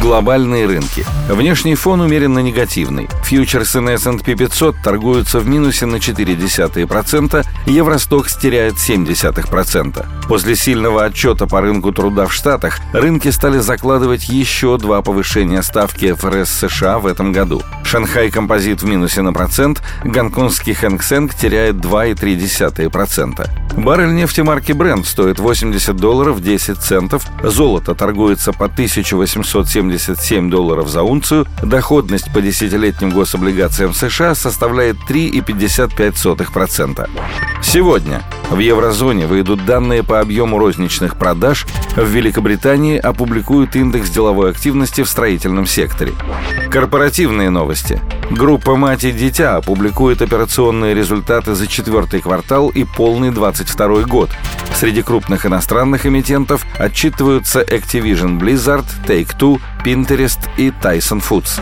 Глобальные рынки. Внешний фон умеренно негативный. Фьючерсы на S&P 500 торгуются в минусе на 0,4%, Евростокс теряет 0,7%. После сильного отчета по рынку труда в Штатах рынки стали закладывать еще два повышения ставки ФРС США в этом году. Шанхай Композит в минусе на процент, гонконгский Хэнк Сэнк теряет 2,3%. Баррель нефти марки Brent стоит 80 долларов 10 центов, золото торгуется по 1877 долларов за унцию, доходность по десятилетним гособлигациям США составляет 3,55%. Сегодня в еврозоне выйдут данные по объему розничных продаж, в Великобритании опубликуют индекс деловой активности в строительном секторе. Корпоративные новости. Группа «Мать и дитя» опубликует операционные результаты за четвертый квартал и полный 22 год. Среди крупных иностранных эмитентов отчитываются Activision Blizzard, Take-Two, Pinterest и Tyson Foods.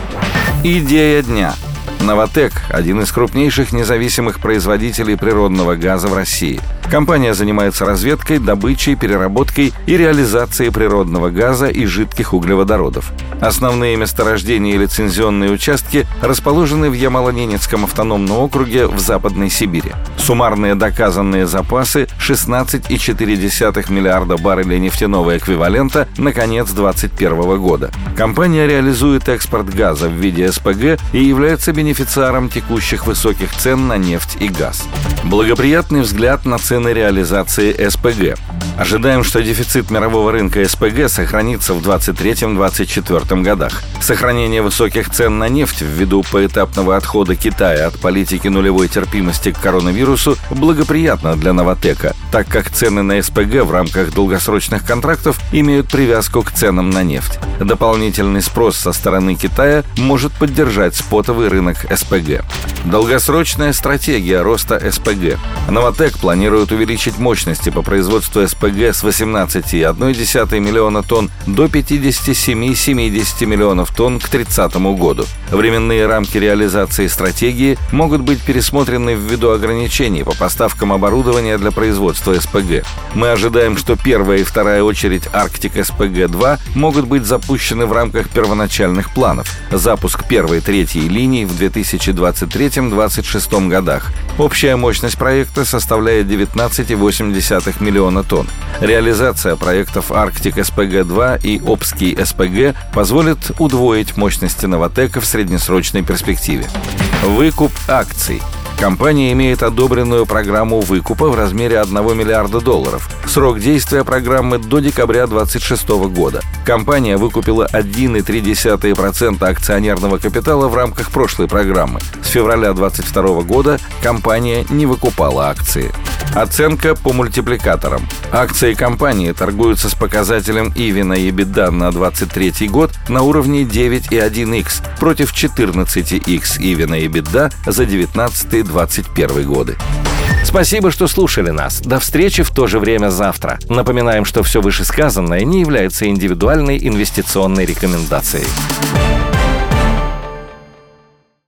Идея дня – «Новотек» — один из крупнейших независимых производителей природного газа в России. Компания занимается разведкой, добычей, переработкой и реализацией природного газа и жидких углеводородов. Основные месторождения и лицензионные участки расположены в Ямало-Ненецком автономном округе в Западной Сибири. Суммарные доказанные запасы 16,4 миллиарда баррелей нефтяного эквивалента на конец 2021 года. Компания реализует экспорт газа в виде СПГ и является бенефициаром текущих высоких цен на нефть и газ. Благоприятный взгляд на цены реализации СПГ. Ожидаем, что дефицит мирового рынка СПГ сохранится в 2023-2024 годах. Сохранение высоких цен на нефть ввиду поэтапного отхода Китая от политики нулевой терпимости к коронавирусу благоприятно для Новотека, так как цены на СПГ в рамках долгосрочных контрактов имеют привязку к ценам на нефть. Дополнительный спрос со стороны Китая может поддержать спотовый рынок СПГ. Долгосрочная стратегия роста СПГ. Новотек планирует увеличить мощности по производству СПГ с 18,1 миллиона тонн до 57-70 миллионов тонн к 30 году. Временные рамки реализации стратегии могут быть пересмотрены ввиду ограничений по поставкам оборудования для производства СПГ. Мы ожидаем, что первая и вторая очередь Арктик СПГ-2 могут быть запущены в рамках первоначальных планов. Запуск первой и третьей линий в 2023-2026 годах. Общая мощность проекта составляет 19,8 миллиона тонн. Реализация проектов Арктик СПГ-2 и Обский СПГ позволит удвоить мощности Новотека в среднесрочной перспективе. Выкуп акций – Компания имеет одобренную программу выкупа в размере 1 миллиарда долларов. Срок действия программы до декабря 2026 года. Компания выкупила 1,3% акционерного капитала в рамках прошлой программы. С февраля 2022 года компания не выкупала акции. Оценка по мультипликаторам. Акции компании торгуются с показателем Ивина и EBITDA на 23 год на уровне 9,1x против 14x Ивина и EBITDA за 19-21 годы. Спасибо, что слушали нас. До встречи в то же время завтра. Напоминаем, что все вышесказанное не является индивидуальной инвестиционной рекомендацией.